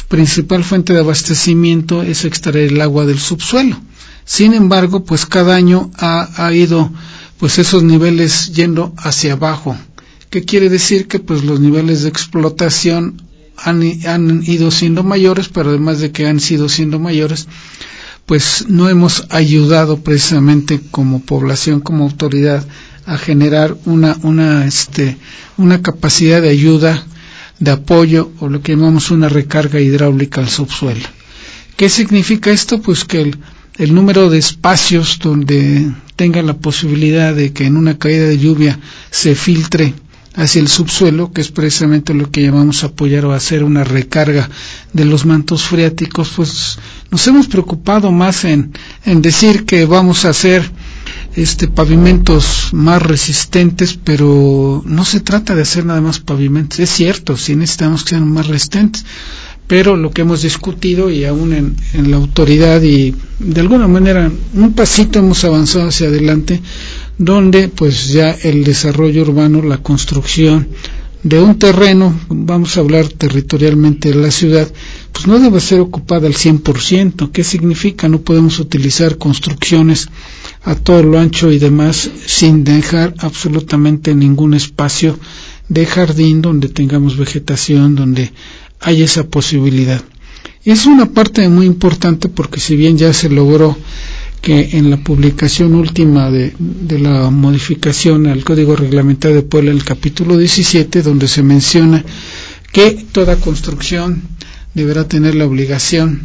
principal fuente de abastecimiento es extraer el agua del subsuelo. Sin embargo, pues cada año ha, ido pues esos niveles yendo hacia abajo ¿Qué quiere decir? Que pues los niveles de explotación han, han ido siendo mayores, pero además de que han sido siendo mayores, pues no hemos ayudado precisamente como población, como autoridad, a generar una, una, este, una capacidad de ayuda, de apoyo, o lo que llamamos una recarga hidráulica al subsuelo. ¿Qué significa esto? Pues que el, número de espacios donde tenga la posibilidad de que en una caída de lluvia se filtre hacia el subsuelo, que es precisamente lo que llamamos apoyar o hacer una recarga de los mantos freáticos, pues nos hemos preocupado más en decir que vamos a hacer este pavimentos más resistentes, pero no se trata de hacer nada más pavimentos. Es cierto, sí necesitamos que sean más resistentes, pero lo que hemos discutido y aún en, en, la autoridad y de alguna manera un pasito hemos avanzado hacia adelante donde pues ya el desarrollo urbano, la construcción de un terreno, vamos a hablar territorialmente de la ciudad, pues no debe ser ocupada al 100%. ¿Qué significa? No podemos utilizar construcciones a todo lo ancho y demás sin dejar absolutamente ningún espacio de jardín donde tengamos vegetación, donde hay esa posibilidad. Es una parte muy importante porque si bien ya se logró que en la publicación última de, de, la modificación al Código Reglamentario de Puebla, el capítulo 17, donde se menciona que toda construcción deberá tener la obligación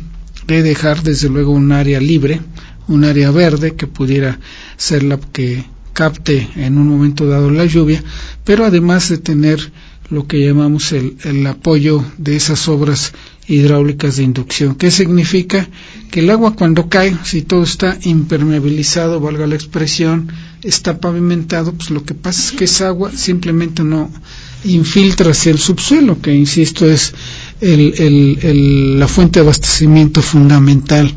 de dejar desde luego un área libre, un área verde que pudiera ser la que capte en un momento dado la lluvia, pero además de tener lo que llamamos el, apoyo de esas obras hidráulicas de inducción. ¿Qué significa? Que el agua cuando cae, si todo está impermeabilizado, valga la expresión, está pavimentado, pues lo que pasa es que esa agua simplemente no infiltra hacia el subsuelo, que insisto es el, la fuente de abastecimiento fundamental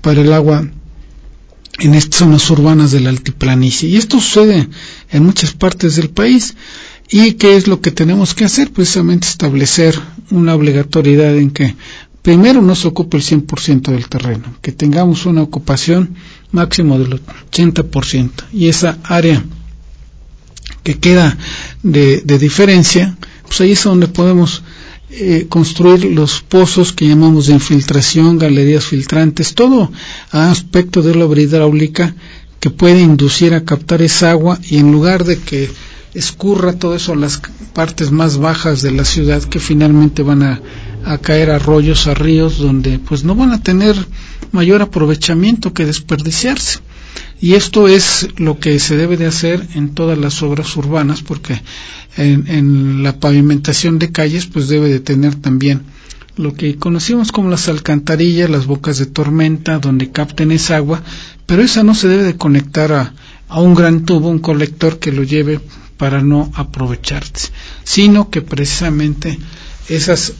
para el agua en estas zonas urbanas de la altiplanicie. Y esto sucede en muchas partes del país. ¿Y qué es lo que tenemos que hacer? Precisamente establecer una obligatoriedad en que primero no se ocupe el 100% del terreno, que tengamos una ocupación máximo del 80% y esa área que queda de, de diferencia, pues ahí es donde podemos eh, construir los pozos que llamamos de infiltración, galerías filtrantes, todo aspecto de la obra hidráulica que puede inducir a captar esa agua y en lugar de que escurra todo eso a las partes más bajas de la ciudad que finalmente van a, caer arroyos, a ríos, donde pues no van a tener mayor aprovechamiento que desperdiciarse. Y esto es lo que se debe de hacer en todas las obras urbanas, porque en, en la pavimentación de calles pues debe de tener también lo que conocimos como las alcantarillas, las bocas de tormenta, donde capten esa agua, pero esa no se debe de conectar a, a un gran tubo, un colector que lo lleve para no aprovecharse, sino que precisamente esas,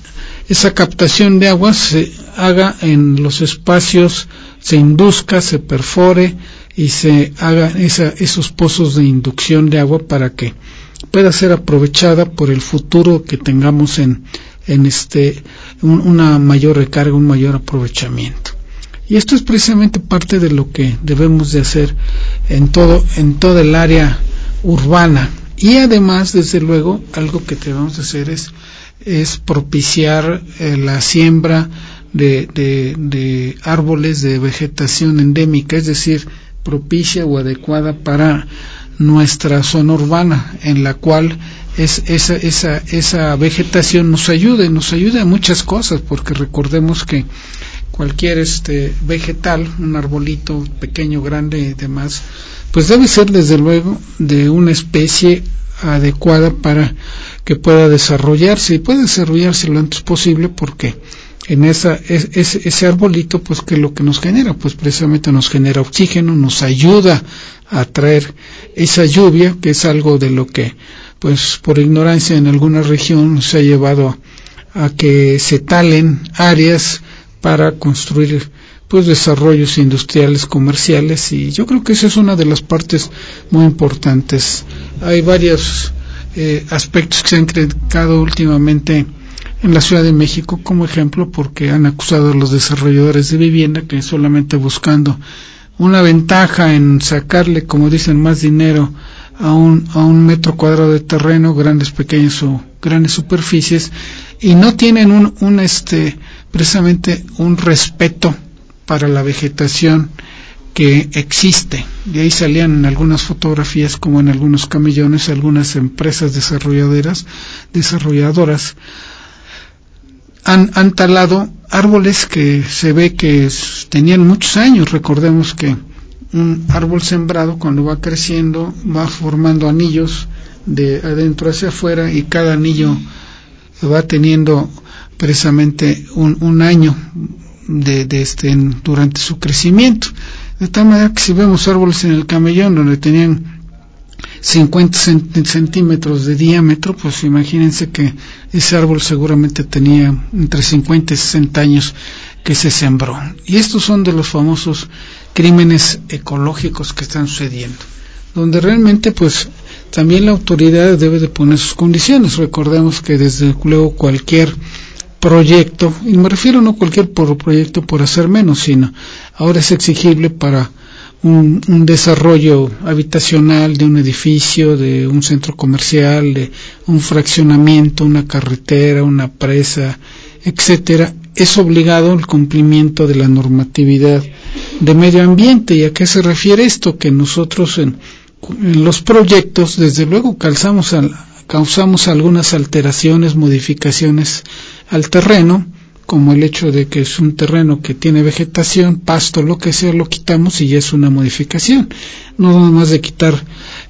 esa captación de agua se haga en los espacios, se induzca, se perfore y se haga esa, esos pozos de inducción de agua para que pueda ser aprovechada por el futuro que tengamos en, este un, una mayor recarga, un mayor aprovechamiento. Y esto es precisamente parte de lo que debemos de hacer en todo en toda el área urbana y además, desde luego, algo que debemos hacer es, es propiciar eh, la siembra de, de, de, árboles de vegetación endémica, es decir, propicia o adecuada para nuestra zona urbana, en la cual es, esa, esa, esa vegetación nos ayude, nos ayuda a muchas cosas, porque recordemos que cualquier este vegetal, un arbolito pequeño, grande y demás, pues debe ser desde luego de una especie adecuada para que pueda desarrollarse y puede desarrollarse lo antes posible porque en esa es, es, ese arbolito pues que lo que nos genera pues precisamente nos genera oxígeno nos ayuda a traer esa lluvia que es algo de lo que pues por ignorancia en alguna región se ha llevado a, a que se talen áreas para construir pues desarrollos industriales comerciales y yo creo que esa es una de las partes muy importantes. Hay varios eh, aspectos que se han criticado últimamente en la Ciudad de México como ejemplo porque han acusado a los desarrolladores de vivienda que solamente buscando una ventaja en sacarle como dicen más dinero a un, a un metro cuadrado de terreno grandes pequeñas o grandes superficies y no tienen un, un este precisamente un respeto para la vegetación que existe. De ahí salían en algunas fotografías, como en algunos camellones, algunas empresas desarrolladoras, desarrolladoras han, talado árboles que se ve que tenían muchos años. Recordemos que un árbol sembrado cuando va creciendo va formando anillos de adentro hacia afuera y cada anillo va teniendo precisamente un, un año de, de este, durante su crecimiento. De tal manera que si vemos árboles en el camellón donde tenían 50 cent- centímetros de diámetro, pues imagínense que ese árbol seguramente tenía entre 50 y 60 años que se sembró. Y estos son de los famosos crímenes ecológicos que están sucediendo, donde realmente pues también la autoridad debe de poner sus condiciones. Recordemos que desde luego cualquier proyecto, y me refiero no cualquier proyecto por hacer menos, sino ahora es exigible para un, un desarrollo habitacional de un edificio, de un centro comercial, de un fraccionamiento, una carretera, una presa, etcétera, es obligado el cumplimiento de la normatividad de medio ambiente. ¿Y a qué se refiere esto? Que nosotros en, en los proyectos, desde luego, calzamos al- causamos algunas alteraciones, modificaciones al terreno, como el hecho de que es un terreno que tiene vegetación, pasto, lo que sea, lo quitamos y ya es una modificación. No nada más de quitar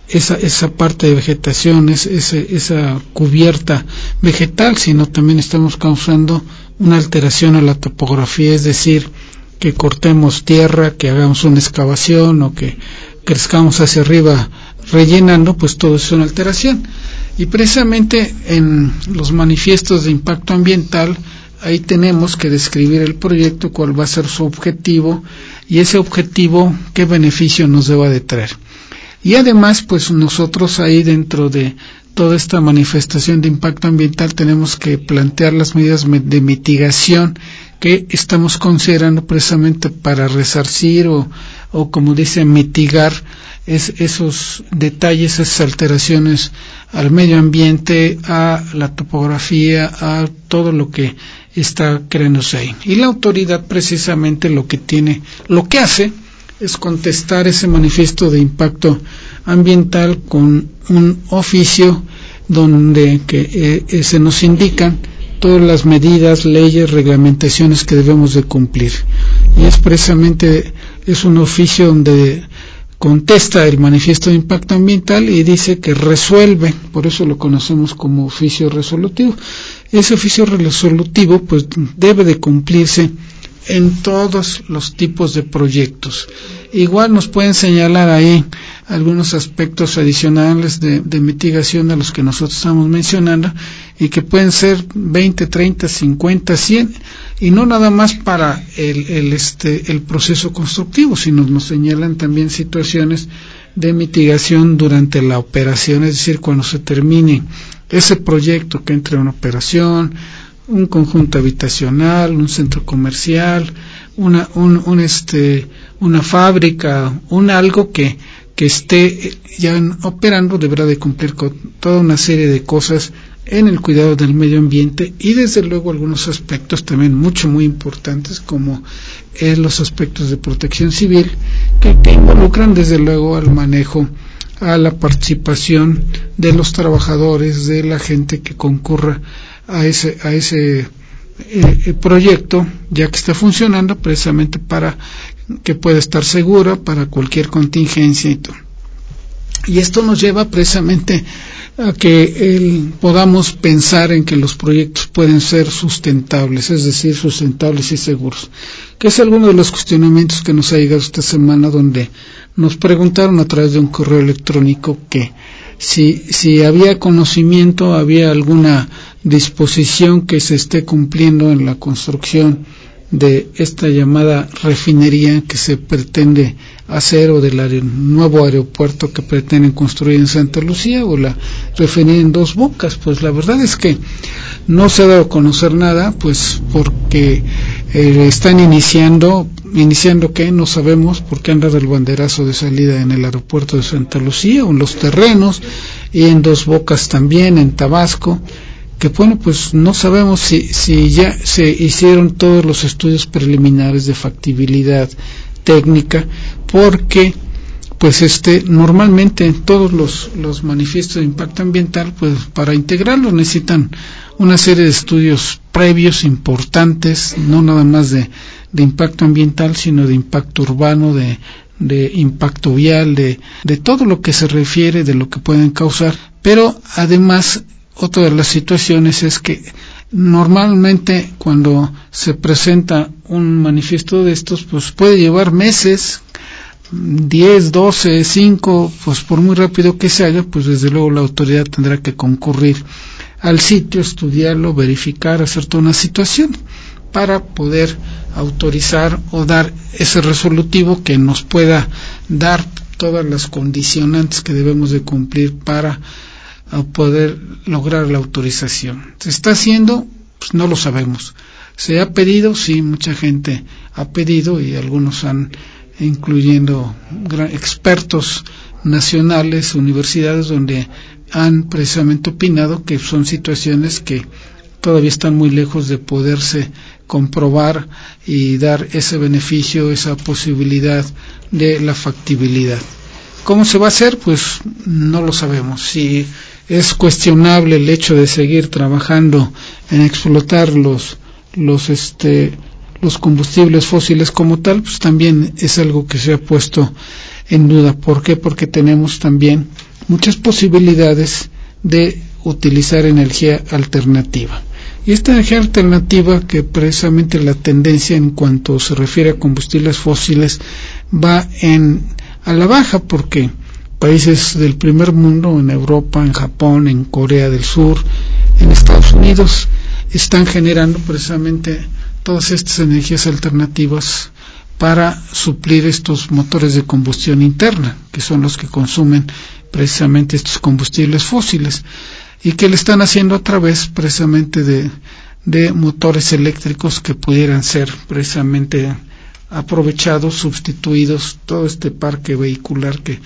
esa, esa parte de vegetación, esa cubierta vegetal, sino también estamos causando una alteración a la topografía, es decir, que cortemos tierra, que hagamos una excavación o que crezcamos hacia arriba rellenando, pues todo es una alteración. Y precisamente en los manifiestos de impacto ambiental, ahí tenemos que describir el proyecto, cuál va a ser su objetivo y ese objetivo, qué beneficio nos deba de traer. Y además, pues nosotros ahí dentro de toda esta manifestación de impacto ambiental tenemos que plantear las medidas me- de mitigación que estamos considerando precisamente para resarcir o, o como dice, mitigar es- esos detalles, esas alteraciones al medio ambiente, a la topografía, a todo lo que está creándose ahí. Y la autoridad precisamente lo que tiene, lo que hace es contestar ese manifiesto de impacto ambiental con un oficio donde que, eh, se nos indican todas las medidas, leyes, reglamentaciones que debemos de cumplir. Y es precisamente es un oficio donde contesta el manifiesto de impacto ambiental y dice que resuelve, por eso lo conocemos como oficio resolutivo. Ese oficio resolutivo pues debe de cumplirse en todos los tipos de proyectos. Igual nos pueden señalar ahí algunos aspectos adicionales de, mitigación a los que nosotros estamos mencionando y que pueden ser 20, 30, 50, 100 y no nada más para el, el, este, el proceso constructivo, sino nos señalan también situaciones de mitigación durante la operación, es decir, cuando se termine ese proyecto que entre en operación, un conjunto habitacional, un centro comercial, una, un, un, este, una fábrica, un algo que, que esté ya operando deberá de cumplir con toda una serie de cosas en el cuidado del medio ambiente y desde luego algunos aspectos también mucho muy importantes como es los aspectos de protección civil que, que involucran desde luego al manejo a la participación de los trabajadores de la gente que concurra a ese a ese eh, eh, proyecto ya que está funcionando precisamente para que pueda estar segura para cualquier contingencia y todo. Y esto nos lleva precisamente a que podamos pensar en que los proyectos pueden ser sustentables, es decir, sustentables y seguros, que es alguno de los cuestionamientos que nos ha llegado esta semana donde nos preguntaron a través de un correo electrónico que si, si había conocimiento, había alguna disposición que se esté cumpliendo en la construcción de esta llamada refinería que se pretende hacer o del nuevo aeropuerto que pretenden construir en Santa Lucía o la refinería en Dos Bocas. Pues la verdad es que no se ha dado a conocer nada, pues porque eh, están iniciando, iniciando que no sabemos porque han dado el banderazo de salida en el aeropuerto de Santa Lucía o en los terrenos y en Dos Bocas también, en Tabasco que bueno, pues no sabemos si, si ya se hicieron todos los estudios preliminares de factibilidad técnica, porque pues este normalmente todos los, los manifiestos de impacto ambiental, pues para integrarlos necesitan una serie de estudios previos importantes, no nada más de, de impacto ambiental, sino de impacto urbano, de, de impacto vial, de, de todo lo que se refiere, de lo que pueden causar, Pero además, otra de las situaciones es que normalmente cuando se presenta un manifiesto de estos, pues puede llevar meses, 10, 12, 5, pues por muy rápido que se haga, pues desde luego la autoridad tendrá que concurrir al sitio, estudiarlo, verificar, hacer toda una situación para poder autorizar o dar ese resolutivo que nos pueda dar todas las condicionantes que debemos de cumplir para uh, poder lograr la autorización. ¿Se está haciendo? Pues no lo sabemos. ¿Se ha pedido? Sí, mucha gente ha pedido y algunos han, incluyendo expertos nacionales, universidades, donde han precisamente opinado que son situaciones que todavía están muy lejos de poderse comprobar y dar ese beneficio, esa posibilidad de la factibilidad. ¿Cómo se va a hacer? Pues no lo sabemos. Si es cuestionable el hecho de seguir trabajando en explotar los los este los combustibles fósiles como tal, pues también es algo que se ha puesto en duda. ¿Por qué? Porque tenemos también muchas posibilidades de utilizar energía alternativa. Y esta energía alternativa, que precisamente la tendencia en cuanto se refiere a combustibles fósiles va en a la baja porque países del primer mundo, en Europa, en Japón, en Corea del Sur, en Estados Unidos, están generando precisamente todas estas energías alternativas para suplir estos motores de combustión interna, que son los que consumen precisamente estos combustibles fósiles y que le están haciendo a través precisamente de, de motores eléctricos que pudieran ser precisamente aprovechados, sustituidos, todo este parque vehicular que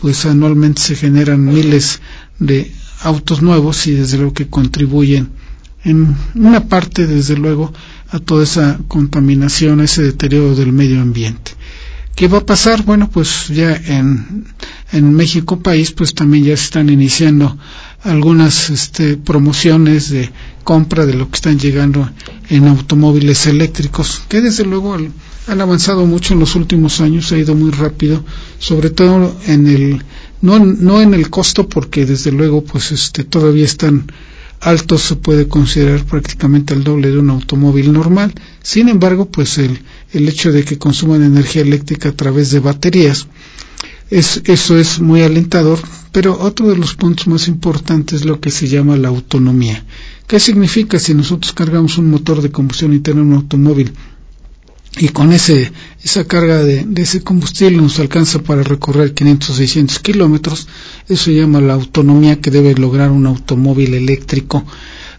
pues anualmente se generan miles de autos nuevos y desde luego que contribuyen en una parte desde luego a toda esa contaminación, ese deterioro del medio ambiente. ¿Qué va a pasar? Bueno, pues ya en, en México país, pues también ya se están iniciando algunas este, promociones de compra de lo que están llegando en automóviles eléctricos, que desde luego han avanzado mucho en los últimos años, ha ido muy rápido, sobre todo en el no, no en el costo porque desde luego pues este todavía están altos se puede considerar prácticamente el doble de un automóvil normal. Sin embargo, pues el, el hecho de que consuman energía eléctrica a través de baterías, es, eso es muy alentador, pero otro de los puntos más importantes es lo que se llama la autonomía. ¿Qué significa si nosotros cargamos un motor de combustión interna en un automóvil y con ese, esa carga de, ese combustible nos alcanza para recorrer 500 o 600 kilómetros. Eso se llama la autonomía que debe lograr un automóvil eléctrico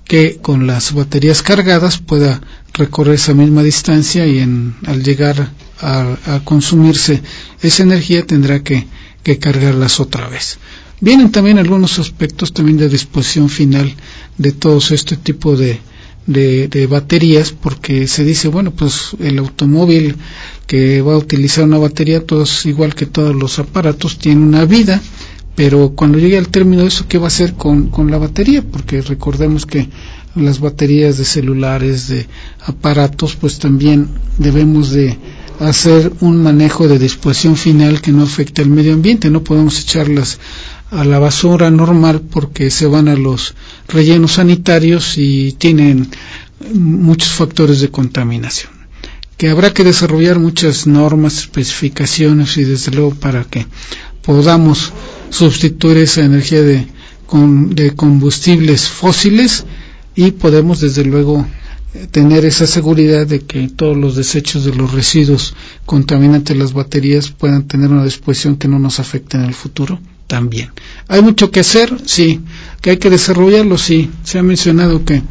que con las baterías cargadas pueda recorrer esa misma distancia y en, al llegar a, consumirse esa energía tendrá que, que cargarlas otra vez. Vienen también algunos aspectos también de disposición final de todos este tipo de, de, de, baterías porque se dice, bueno, pues el automóvil que va a utilizar una batería, todos igual que todos los aparatos, tiene una vida, pero cuando llegue al término de eso, ¿qué va a hacer con, con la batería? Porque recordemos que las baterías de celulares, de aparatos, pues también debemos de hacer un manejo de disposición final que no afecte al medio ambiente, no podemos echarlas a la basura normal porque se van a los rellenos sanitarios y tienen muchos factores de contaminación. Que habrá que desarrollar muchas normas, especificaciones y desde luego para que podamos sustituir esa energía de, de combustibles fósiles y podemos desde luego tener esa seguridad de que todos los desechos de los residuos contaminantes de las baterías puedan tener una disposición que no nos afecte en el futuro también. ¿Hay mucho que hacer? Sí. ¿Que hay que desarrollarlo? Sí. Se ha mencionado que,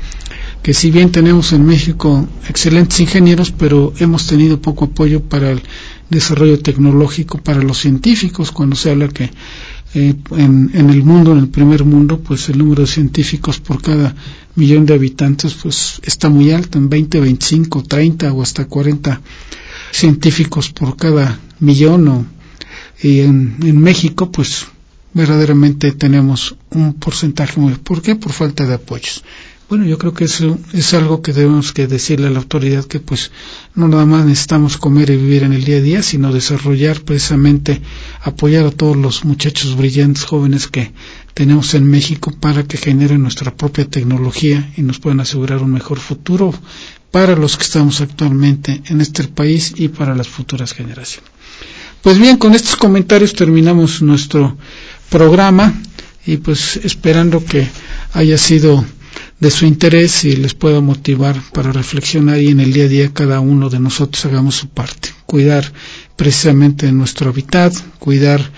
que si bien tenemos en México excelentes ingenieros, pero hemos tenido poco apoyo para el desarrollo tecnológico para los científicos, cuando se habla que eh, en, en, el mundo, en el primer mundo, pues el número de científicos por cada millón de habitantes pues está muy alto, en 20, 25, 30 o hasta 40 científicos por cada millón o, y en, México pues verdaderamente tenemos un porcentaje muy ¿por qué? por falta de apoyos Bueno, yo creo que eso es algo que debemos que decirle a la autoridad que pues no nada más necesitamos comer y vivir en el día a día, sino desarrollar precisamente, apoyar a todos los muchachos brillantes jóvenes que tenemos en México para que generen nuestra propia tecnología y nos puedan asegurar un mejor futuro para los que estamos actualmente en este país y para las futuras generaciones. Pues bien, con estos comentarios terminamos nuestro programa y pues esperando que haya sido de su interés y les pueda motivar para reflexionar y en el día a día cada uno de nosotros hagamos su parte. Cuidar precisamente nuestro hábitat, cuidar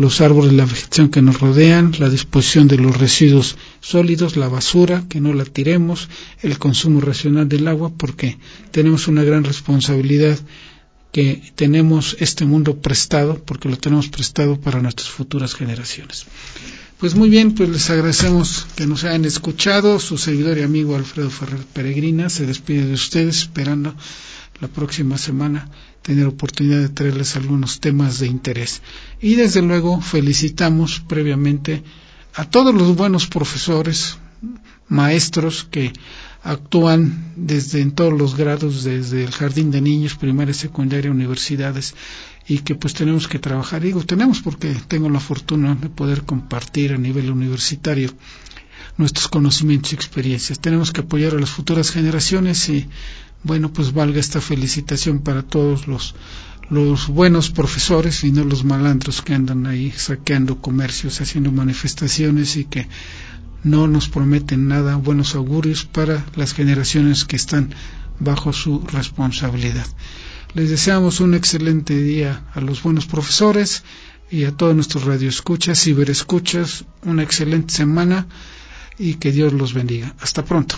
los árboles, la vegetación que nos rodean, la disposición de los residuos sólidos, la basura, que no la tiremos, el consumo racional del agua, porque tenemos una gran responsabilidad que tenemos este mundo prestado, porque lo tenemos prestado para nuestras futuras generaciones. Pues muy bien, pues les agradecemos que nos hayan escuchado. Su servidor y amigo Alfredo Ferrer Peregrina se despide de ustedes esperando la próxima semana tener oportunidad de traerles algunos temas de interés. Y desde luego felicitamos previamente a todos los buenos profesores, maestros que actúan desde en todos los grados, desde el jardín de niños, primaria, secundaria, universidades, y que pues tenemos que trabajar. Digo, tenemos porque tengo la fortuna de poder compartir a nivel universitario nuestros conocimientos y experiencias. Tenemos que apoyar a las futuras generaciones y bueno, pues valga esta felicitación para todos los buenos profesores y no los malandros que andan ahí saqueando comercios, haciendo manifestaciones y que no nos prometen nada buenos augurios para las generaciones que están bajo su responsabilidad. Les deseamos un excelente día a los buenos profesores y a todos nuestros radioescuchas, ciberescuchas, una excelente semana y que Dios los bendiga. Hasta pronto.